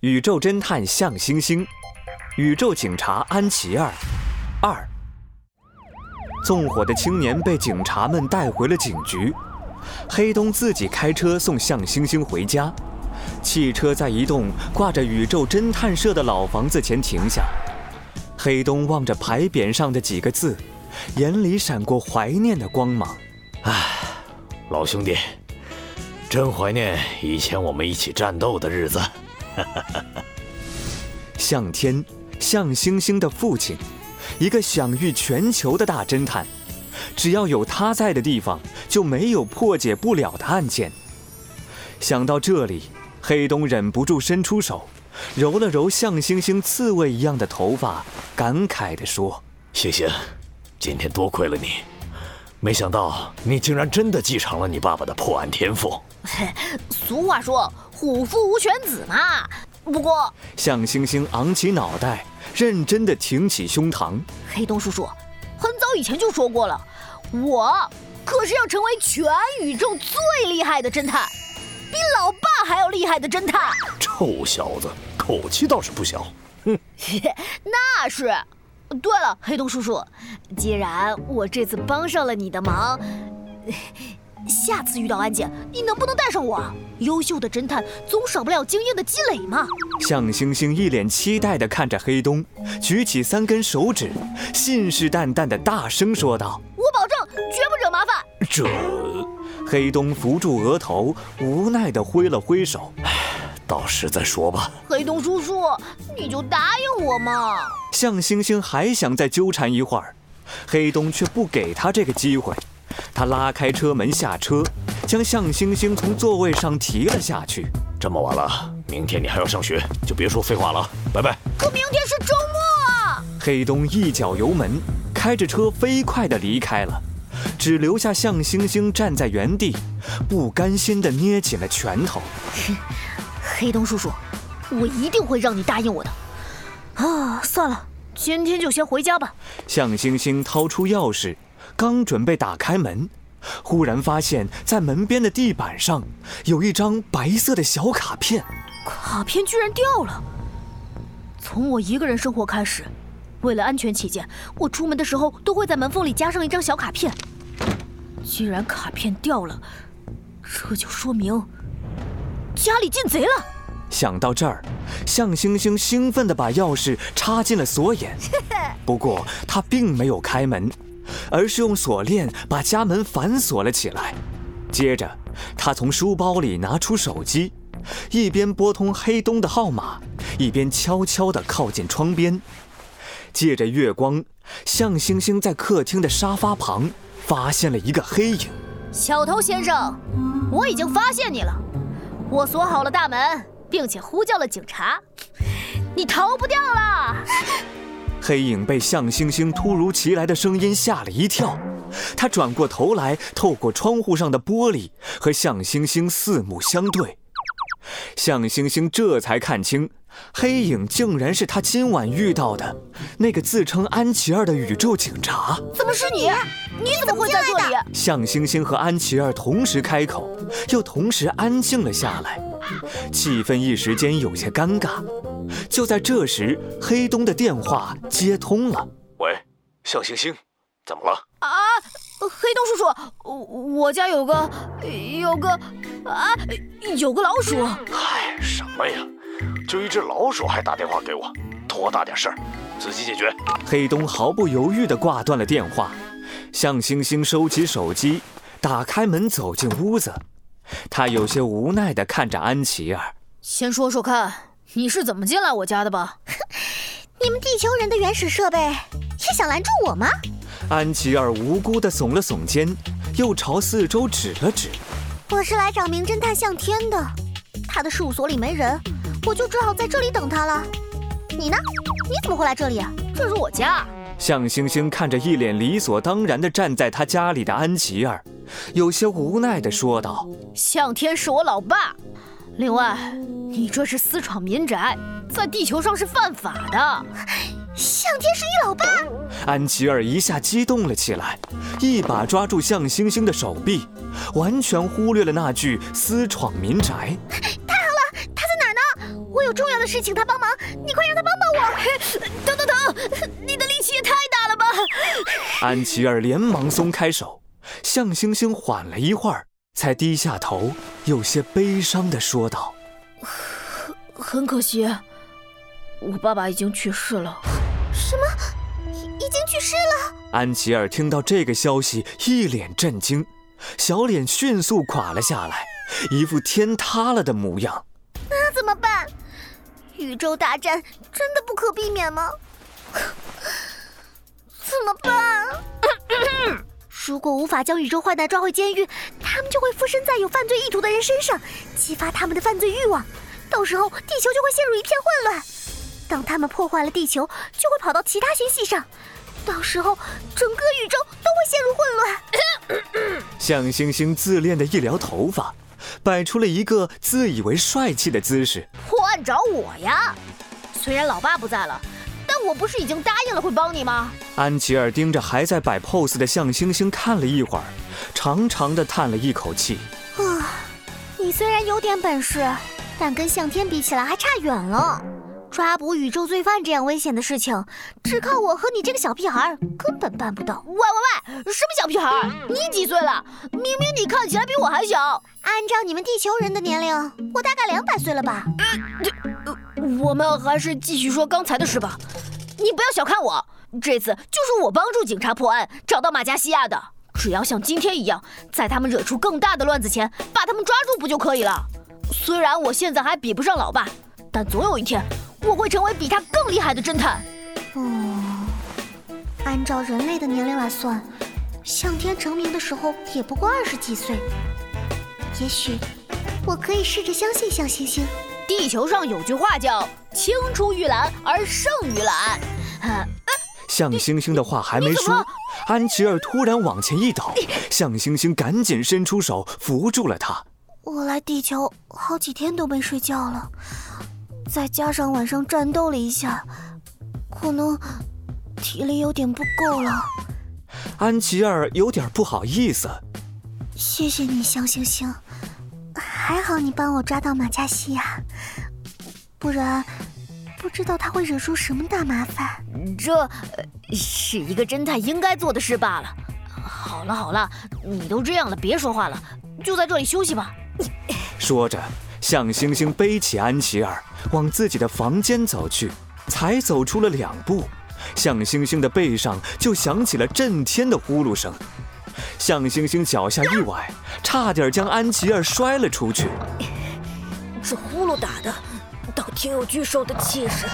宇宙侦探向星星，宇宙警察安琪儿，二。纵火的青年被警察们带回了警局，黑东自己开车送向星星回家。汽车在一栋挂着“宇宙侦探社”的老房子前停下，黑东望着牌匾上的几个字，眼里闪过怀念的光芒。唉，老兄弟，真怀念以前我们一起战斗的日子。向天，向星星的父亲，一个享誉全球的大侦探，只要有他在的地方，就没有破解不了的案件。想到这里，黑东忍不住伸出手，揉了揉向星星刺猬一样的头发，感慨地说：“星星，今天多亏了你，没想到你竟然真的继承了你爸爸的破案天赋。俗话说。”虎父无犬子嘛。不过，向星星昂起脑袋，认真的挺起胸膛。黑洞叔叔，很早以前就说过了，我可是要成为全宇宙最厉害的侦探，比老爸还要厉害的侦探。臭小子，口气倒是不小。哼，那是。对了，黑洞叔叔，既然我这次帮上了你的忙。下次遇到案件，你能不能带上我？优秀的侦探总少不了经验的积累嘛。向星星一脸期待地看着黑东，举起三根手指，信誓旦旦地大声说道：“我保证绝不惹麻烦。”这……黑东扶住额头，无奈地挥了挥手：“到时再说吧。”黑东叔叔，你就答应我嘛。向星星还想再纠缠一会儿，黑东却不给他这个机会。他拉开车门下车，将向星星从座位上提了下去。这么晚了，明天你还要上学，就别说废话了，拜拜。可明天是周末啊！黑东一脚油门，开着车飞快地离开了，只留下向星星站在原地，不甘心地捏紧了拳头。黑东叔叔，我一定会让你答应我的。啊，算了，今天就先回家吧。向星星掏出钥匙。刚准备打开门，忽然发现，在门边的地板上有一张白色的小卡片。卡片居然掉了！从我一个人生活开始，为了安全起见，我出门的时候都会在门缝里加上一张小卡片。既然卡片掉了，这就说明家里进贼了。想到这儿，向星星兴奋地把钥匙插进了锁眼。不过他并没有开门。而是用锁链把家门反锁了起来。接着，他从书包里拿出手机，一边拨通黑东的号码，一边悄悄地靠近窗边。借着月光，向星星在客厅的沙发旁发现了一个黑影。小偷先生，我已经发现你了。我锁好了大门，并且呼叫了警察，你逃不掉了。黑影被向星星突如其来的声音吓了一跳，他转过头来，透过窗户上的玻璃和向星星四目相对。向星星这才看清，黑影竟然是他今晚遇到的那个自称安琪儿的宇宙警察。怎么是你？你怎么会在这里？向星星和安琪儿同时开口，又同时安静了下来，气氛一时间有些尴尬。就在这时，黑东的电话接通了。喂，向星星，怎么了？啊，黑东叔叔，我家有个有个啊，有个老鼠。嗨，什么呀？就一只老鼠还打电话给我，多大点事儿，自己解决。黑东毫不犹豫地挂断了电话。向星星收起手机，打开门走进屋子。他有些无奈地看着安琪儿，先说说看。你是怎么进来我家的吧？你们地球人的原始设备是想拦住我吗？安琪儿无辜地耸了耸肩，又朝四周指了指。我是来找名侦探向天的，他的事务所里没人，我就只好在这里等他了。你呢？你怎么会来这里？这是我家。向星星看着一脸理所当然地站在他家里的安琪儿，有些无奈地说道：“向天是我老爸。”另外，你这是私闯民宅，在地球上是犯法的。向天是你老爸？安琪儿一下激动了起来，一把抓住向星星的手臂，完全忽略了那句“私闯民宅”。太好了，他在哪儿呢？我有有重要的事情他帮忙，你快让他帮帮我！等等等，你的力气也太大了吧！安琪儿连忙松开手，向星星缓了一会儿，才低下头，有些悲伤地说道：“很可惜，我爸爸已经去世了。”什么？已经去世了？安琪儿听到这个消息，一脸震惊，小脸迅速垮了下来，一副天塌了的模样。那怎么办？宇宙大战真的不可避免吗？如果无法将宇宙坏蛋抓回监狱，他们就会附身在有犯罪意图的人身上，激发他们的犯罪欲望，到时候地球就会陷入一片混乱。当他们破坏了地球，就会跑到其他星系上，到时候整个宇宙都会陷入混乱。向星星自恋的一撩头发，摆出了一个自以为帅气的姿势。破案找我呀？虽然老爸不在了，但我不是已经答应了会帮你吗？安琪儿盯着还在摆 pose 的向星星看了一会儿，长长的叹了一口气。啊，你虽然有点本事，但跟向天比起来还差远了。抓捕宇宙罪犯这样危险的事情，只靠我和你这个小屁孩根本办不到。喂喂喂，什么小屁孩？你几岁了？明明你看起来比我还小。按照你们地球人的年龄，我大概两百岁了吧？呃，我们还是继续说刚才的事吧。你不要小看我，这次就是我帮助警察破案，找到马加西亚的。只要像今天一样，在他们惹出更大的乱子前，把他们抓住不就可以了？虽然我现在还比不上老爸，但总有一天。我会成为比他更厉害的侦探。嗯，按照人类的年龄来算，向天成名的时候也不过二十几岁。也许我可以试着相信向星星。地球上有句话叫“青出于蓝而胜于蓝”。向星星的话还没说，安琪儿突然往前一倒，向星星赶紧伸出手扶住了他。我来地球好几天都没睡觉了。再加上晚上战斗了一下，可能体力有点不够了。安琪儿有点不好意思。谢谢你，向星星，还好你帮我抓到马加西亚，不然不知道他会惹出什么大麻烦。这是一个侦探应该做的事罢了。好了好了，你都这样了，别说话了，就在这里休息吧。说着。向星星背起安琪儿，往自己的房间走去。才走出了两步，向星星的背上就响起了震天的呼噜声。向星星脚下一崴，差点将安琪儿摔了出去。这呼噜打的，倒挺有巨兽的气势。